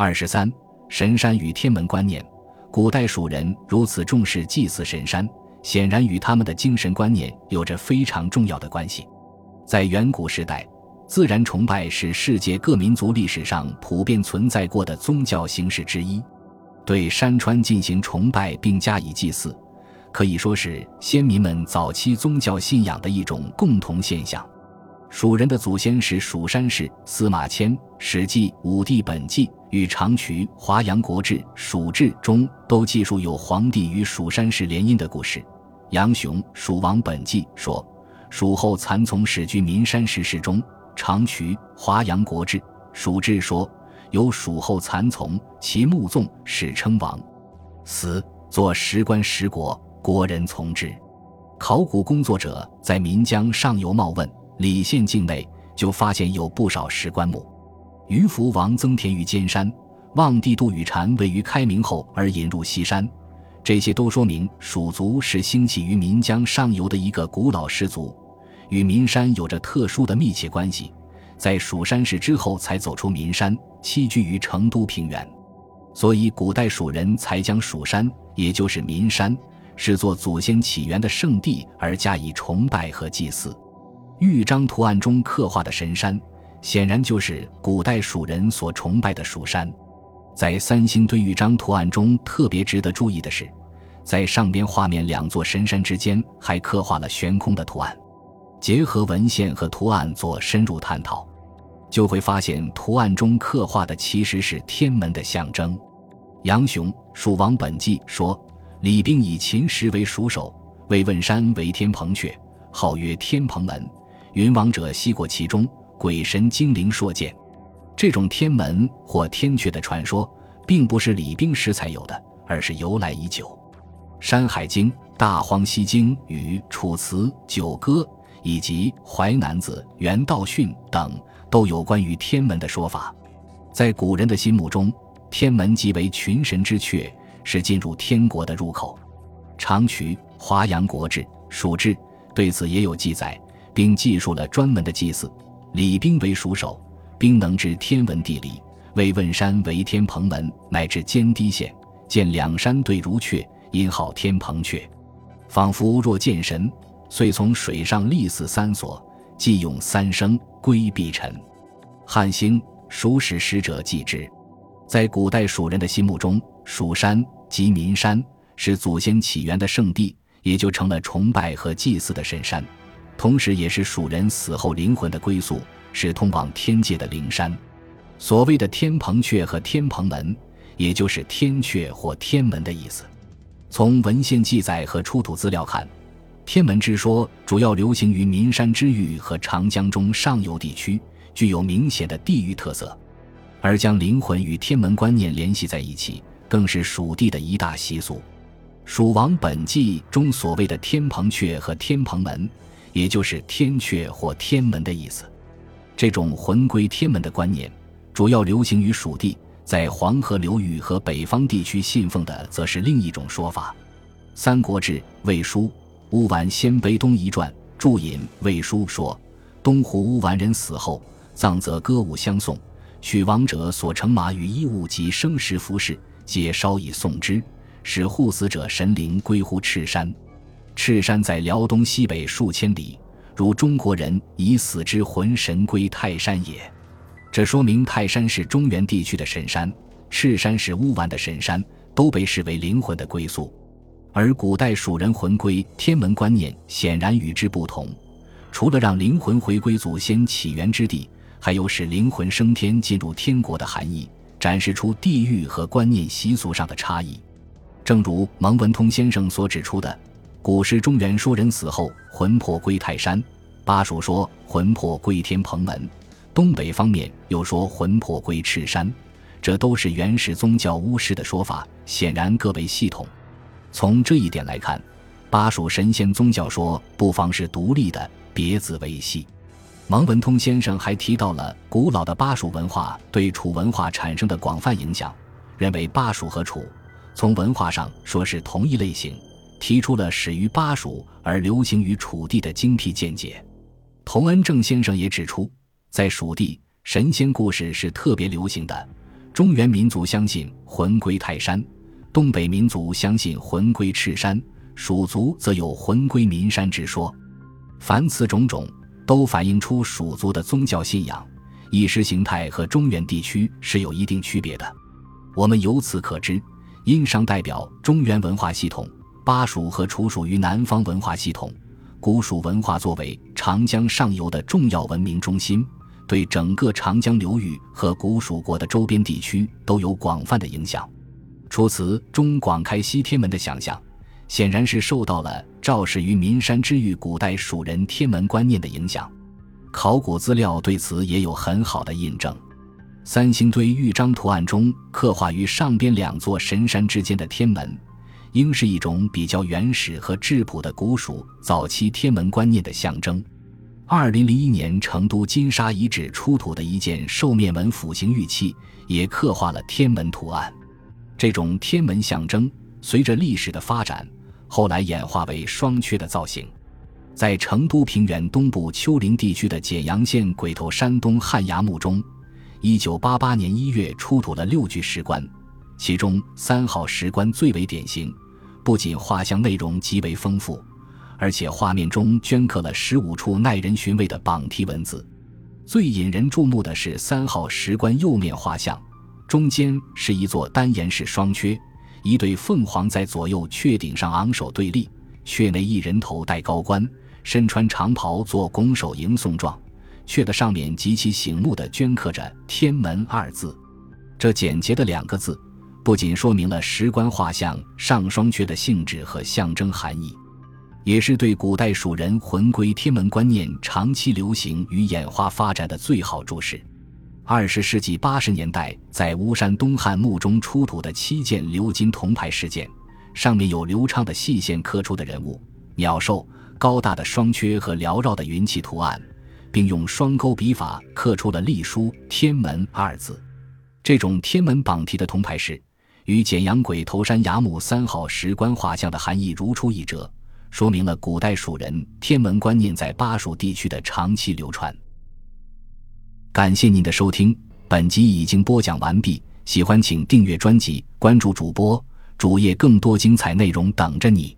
二十三，神山与天门观念。古代蜀人如此重视祭祀神山，显然与他们的精神观念有着非常重要的关系。在远古时代，自然崇拜是世界各民族历史上普遍存在过的宗教形式之一。对山川进行崇拜并加以祭祀，可以说是先民们早期宗教信仰的一种共同现象。蜀人的祖先是蜀山氏，司马迁《史记·武帝本纪》与长渠《华阳国志·蜀志》中都记述有皇帝与蜀山氏联姻的故事。杨雄《蜀王本纪》说，蜀后蚕丛始居岷山石室中。长渠《华阳国志·蜀志》说，有蜀后蚕丛，其目纵，史称王。死，作石棺石椁，国人从之。考古工作者在岷江上游冒问。李县境内就发现有不少石棺墓，于福王增田于尖山，望帝杜宇禅位于开明后而引入西山，这些都说明蜀族是兴起于岷江上游的一个古老氏族，与岷山有着特殊的密切关系，在蜀山氏之后才走出岷山，栖居于成都平原，所以古代蜀人才将蜀山，也就是岷山，视作祖先起源的圣地而加以崇拜和祭祀。玉章图案中刻画的神山，显然就是古代蜀人所崇拜的蜀山。在三星堆玉章图案中，特别值得注意的是，在上边画面两座神山之间还刻画了悬空的图案。结合文献和图案做深入探讨，就会发现图案中刻画的其实是天门的象征。杨雄《蜀王本纪》说：“李冰以秦石为蜀首，为问山为天蓬阙，号曰天蓬门。”云王者西过其中，鬼神精灵说见。这种天门或天阙的传说，并不是李冰时才有的，而是由来已久。《山海经》《大荒西经》与《楚辞·九歌》以及《淮南子·原道训》等都有关于天门的说法。在古人的心目中，天门即为群神之阙，是进入天国的入口。长渠《华阳国志·蜀志》对此也有记载。并记述了专门的祭祀。李冰为蜀首，冰能知天文地理，为问山为天蓬门，乃至坚堤县，见两山对如阙，因号天蓬阙，仿佛若见神，遂从水上立祀三所，祭咏三声，归避尘。汉兴蜀史使者记之，在古代蜀人的心目中，蜀山即岷山，是祖先起源的圣地，也就成了崇拜和祭祀的神山。同时，也是蜀人死后灵魂的归宿，是通往天界的灵山。所谓的天蓬阙和天蓬门，也就是天阙或天门的意思。从文献记载和出土资料看，天门之说主要流行于岷山之域和长江中上游地区，具有明显的地域特色。而将灵魂与天门观念联系在一起，更是蜀地的一大习俗。《蜀王本纪》中所谓的天蓬阙和天蓬门。也就是天阙或天门的意思。这种魂归天门的观念，主要流行于蜀地，在黄河流域和北方地区信奉的，则是另一种说法。《三国志·魏书·乌丸鲜卑东夷传》注引魏书说：“东湖乌丸人死后，葬则歌舞相送，许亡者所乘马与衣物及生食服饰，皆烧以送之，使护死者神灵归乎赤山。”赤山在辽东西北数千里，如中国人以死之魂神归泰山也。这说明泰山是中原地区的神山，赤山是乌丸的神山，都被视为灵魂的归宿。而古代蜀人魂归天门观念显然与之不同，除了让灵魂回归祖先起源之地，还有使灵魂升天进入天国的含义，展示出地域和观念习俗上的差异。正如蒙文通先生所指出的。古诗中原说人死后魂魄归泰山，巴蜀说魂魄归天蓬门，东北方面又说魂魄归赤山，这都是原始宗教巫师的说法，显然各为系统。从这一点来看，巴蜀神仙宗教说不妨是独立的，别自为系。王文通先生还提到了古老的巴蜀文化对楚文化产生的广泛影响，认为巴蜀和楚从文化上说是同一类型。提出了始于巴蜀而流行于楚地的精辟见解。童恩正先生也指出，在蜀地，神仙故事是特别流行的。中原民族相信魂归泰山，东北民族相信魂归赤山，蜀族则有魂归岷山之说。凡此种种，都反映出蜀族的宗教信仰、意识形态和中原地区是有一定区别的。我们由此可知，殷商代表中原文化系统，巴蜀和楚属于南方文化系统。古蜀文化作为长江上游的重要文明中心，对整个长江流域和古蜀国的周边地区都有广泛的影响。除此，中广开西天门的想象，显然是受到了赵氏于岷山之域古代蜀人天门观念的影响。考古资料对此也有很好的印证。三星堆玉章图案中刻画于上边两座神山之间的天门。应是一种比较原始和质朴的古蜀早期天文观念的象征。二零零一年成都金沙遗址出土的一件兽面纹斧形玉器，也刻画了天门图案。这种天门象征随着历史的发展，后来演化为双缺的造型。在成都平原东部丘陵地区的简阳县鬼头山东汉崖墓中，一九八八年一月出土了六具石棺。其中三号石棺最为典型，不仅画像内容极为丰富，而且画面中镌刻了十五处耐人寻味的榜题文字。最引人注目的是三号石棺右面画像，中间是一座单檐式双阙，一对凤凰在左右阙顶上昂首对立，阙内一人头戴高冠，身穿长袍，做拱手迎送状。阙的上面极其醒目的镌刻着“天门”二字，这简洁的两个字。不仅说明了石棺画像上双阙的性质和象征含义，也是对古代蜀人魂归天门观念长期流行与演化发展的最好注释。二十世纪八十年代在巫山东汉墓中出土的七件鎏金铜牌饰件，上面有流畅的细线刻出的人物、鸟兽、高大的双阙和缭绕的云气图案，并用双钩笔法刻出了隶书“天门”二字。这种天门榜题的铜牌饰。与简阳鬼头山崖墓三号石棺画像的含义如出一辙，说明了古代蜀人天文观念在巴蜀地区的长期流传。感谢您的收听，本集已经播讲完毕。喜欢请订阅专辑，关注主播主页，更多精彩内容等着你。